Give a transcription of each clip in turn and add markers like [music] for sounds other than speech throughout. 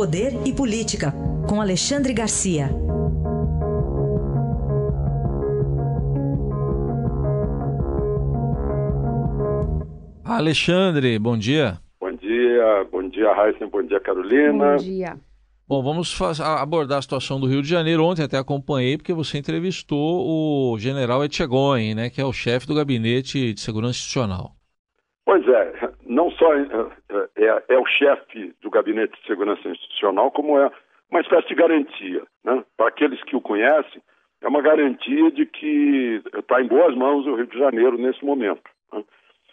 Poder e Política, com Alexandre Garcia. Alexandre, bom dia. Bom dia, bom dia, Raíssa, bom dia, Carolina. Bom dia. Bom, vamos abordar a situação do Rio de Janeiro. Ontem até acompanhei, porque você entrevistou o general Etchegoyen, né, que é o chefe do Gabinete de Segurança Institucional. Pois é, não só é, é, é o chefe do Gabinete de Segurança Institucional, como é uma espécie de garantia. Né? Para aqueles que o conhecem, é uma garantia de que está em boas mãos o Rio de Janeiro nesse momento. Né?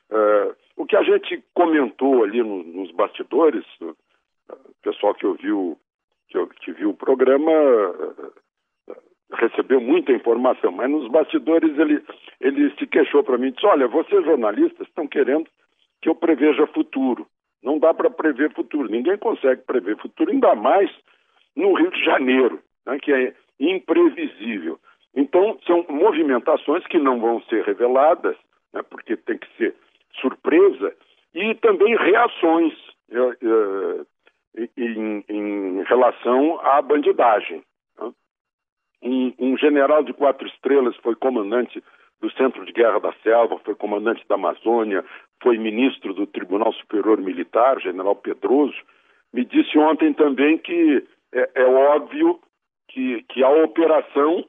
É, o que a gente comentou ali no, nos bastidores, o pessoal que ouviu que, que viu o programa recebeu muita informação, mas nos bastidores ele, ele se queixou para mim disse: Olha, vocês jornalistas estão querendo que eu preveja futuro. Não dá para prever futuro, ninguém consegue prever futuro, ainda mais no Rio de Janeiro, né, que é imprevisível. Então, são movimentações que não vão ser reveladas, né, porque tem que ser surpresa, e também reações. Eh, eh, em, em relação à bandidagem. Né? Um, um, general de quatro estrelas foi comandante do Centro de Guerra da Selva, foi comandante da Amazônia, foi ministro do Tribunal Superior Militar, general Pedroso, me disse ontem também que é, é óbvio que, que, a operação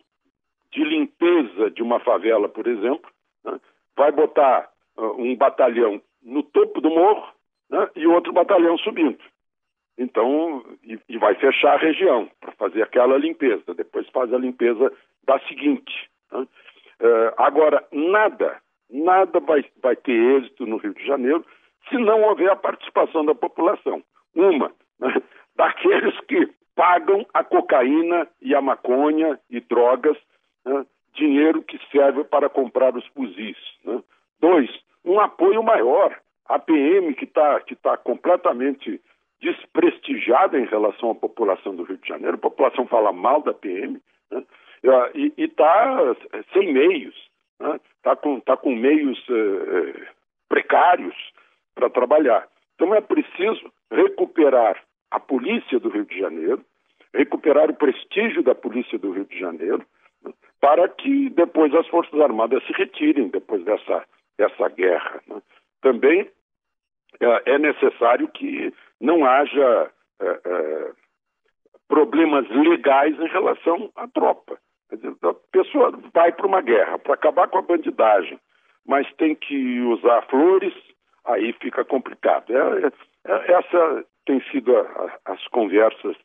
de limpeza de uma favela, por exemplo, né, vai botar uh, um batalhão no topo do morro né, e outro batalhão subindo. Então, e, e vai fechar a região para fazer aquela limpeza. Depois faz a limpeza da seguinte. Né? Uh, agora, nada, nada vai, vai ter êxito no Rio de Janeiro se não houver a participação da população. Uma, né? [laughs] daqueles que pagam a cocaína e a maconha e drogas, né? dinheiro que serve para comprar os fuzis. Né? Dois, um apoio maior. A PM, que está que tá completamente desprestigiada em relação à população do Rio de Janeiro. A população fala mal da PM? E está sem meios, está né? Tá com, tá com meios eh, precários para trabalhar. Então é preciso recuperar a polícia do Rio de Janeiro, recuperar o prestígio da polícia do Rio de Janeiro, para que depois as Forças Armadas se retirem depois dessa, dessa guerra. Né? Também é, é necessário que não haja é, é, problemas legais em relação à tropa. A pessoa vai para uma guerra para acabar com a bandidagem, mas tem que usar flores, aí fica complicado. É, é, essa tem sido a, as conversas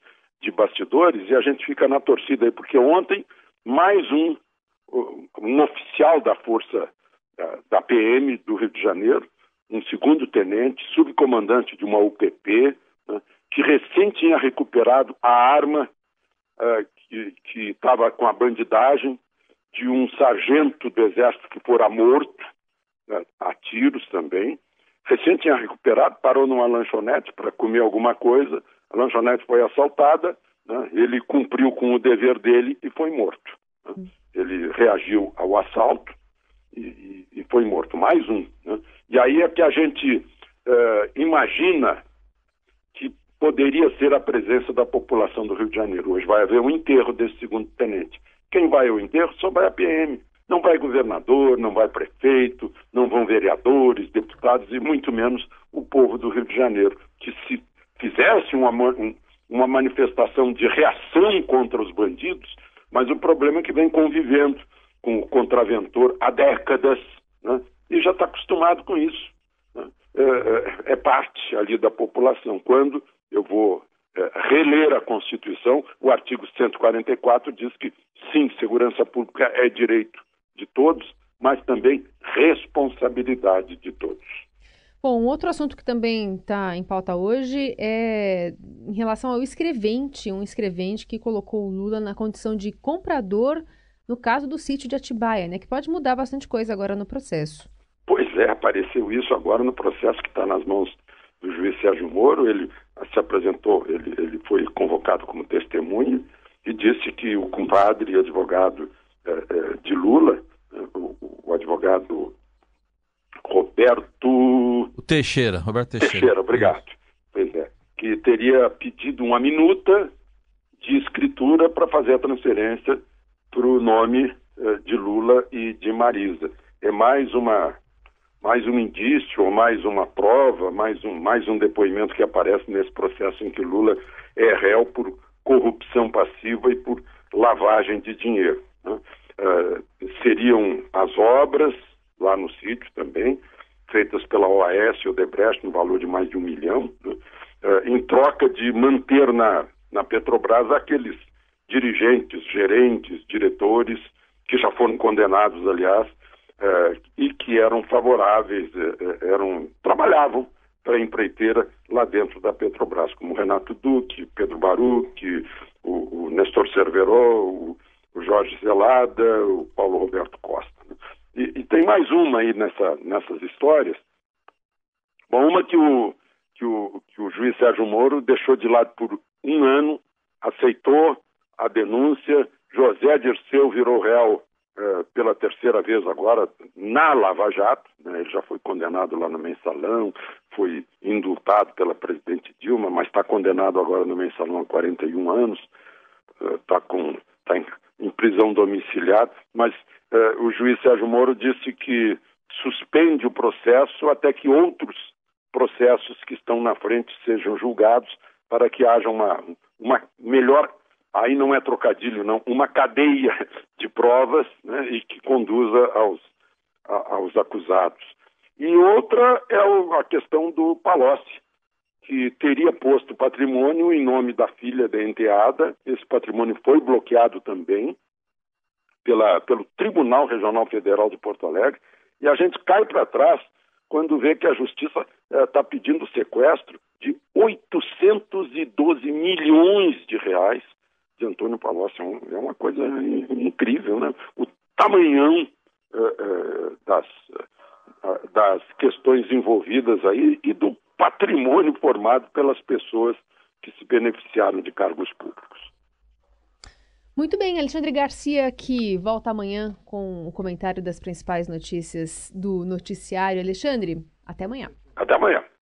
de bastidores e a gente fica na torcida aí, porque ontem mais um, um oficial da força da PM do Rio de Janeiro um segundo tenente, subcomandante de uma UPP, né, que recém tinha recuperado a arma uh, que estava com a bandidagem de um sargento do exército que fora morto, né, a tiros também. Recém tinha recuperado, parou numa lanchonete para comer alguma coisa, a lanchonete foi assaltada, né, ele cumpriu com o dever dele e foi morto. Né. Hum. Ele reagiu ao assalto e, e, e foi morto. Mais um. Né? E aí é que a gente uh, imagina poderia ser a presença da população do Rio de Janeiro. Hoje vai haver um enterro desse segundo tenente. Quem vai ao enterro só vai a PM. Não vai governador, não vai prefeito, não vão vereadores, deputados e muito menos o povo do Rio de Janeiro, que se fizesse uma, uma manifestação de reação contra os bandidos, mas o problema é que vem convivendo com o contraventor há décadas, né? e já está acostumado com isso. Né? É, é, é, parte ali da população. Quando eu vou é, reler a Constituição, o artigo 144 diz que, sim, segurança pública é direito de todos, mas também responsabilidade de todos. Bom, um outro assunto que também está em pauta hoje é em relação ao escrevente, um escrevente que colocou o Lula na condição de comprador no caso do sítio de Atibaia, né, que pode mudar bastante coisa agora no processo. Pois é, apareceu isso agora no processo que está nas mãos do juiz Sérgio Moro. Ele se apresentou, ele, ele foi convocado como testemunha e disse que o compadre e advogado é, é, de Lula, é, o, o, advogado Roberto. O Teixeira, Roberto Teixeira. Teixeira, obrigado. Pois é. que teria pedido uma minuta de escritura para fazer a transferência para o nome eh, de Lula e de Marisa. É mais uma mais um indício ou mais uma prova, mais um, mais um depoimento que aparece nesse processo em que Lula é réu por corrupção passiva e por lavagem de dinheiro. Né? Uh, seriam as obras lá no sítio também, feitas pela OAS e Odebrecht no valor de mais de um milhão, né? uh, em troca de manter na, na Petrobras aqueles dirigentes, gerentes, diretores que já foram condenados, aliás, eh, e que eram favoráveis, eh, eh, eram trabalhavam para a empreiteira lá dentro da Petrobras, como Renato Duque, Pedro Baruch, o, o Nestor Cerveró, o, o, Jorge Zelada, o Paulo Roberto Costa. Né? E, e, tem mais uma aí nessa, nessas histórias. Bom, uma que o, que, o, que o juiz Sérgio Moro deixou de lado por um ano, aceitou a denúncia, José Dirceu virou réu pela terceira vez agora na Lava Jato, né, ele já foi condenado lá no mensalão, foi indultado pela presidente Dilma, mas está condenado agora no mensalão há 41 anos, está é, tá em, em, prisão domiciliar, mas é, o juiz Sérgio Moro disse que suspende o processo até que outros processos que estão na frente sejam julgados para que haja uma, uma melhor aí não é trocadilho, não, uma cadeia de provas né, e que conduza aos, a, aos acusados. E outra é a questão do Palocci, que teria posto patrimônio em nome da filha da enteada. Esse patrimônio foi bloqueado também pela, pelo Tribunal Regional Federal de Porto Alegre. E a gente cai para trás quando vê que a Justiça está eh, pedindo sequestro de 812 milhões de reais de Antônio Palocci é, um, é uma coisa incrível, né? O tamanhão uh, uh, das, uh, das questões envolvidas aí e do patrimônio formado pelas pessoas que se beneficiaram de cargos públicos. Muito bem, Alexandre Garcia que volta amanhã com o comentário das principais notícias do noticiário. Alexandre, até amanhã. Até amanhã.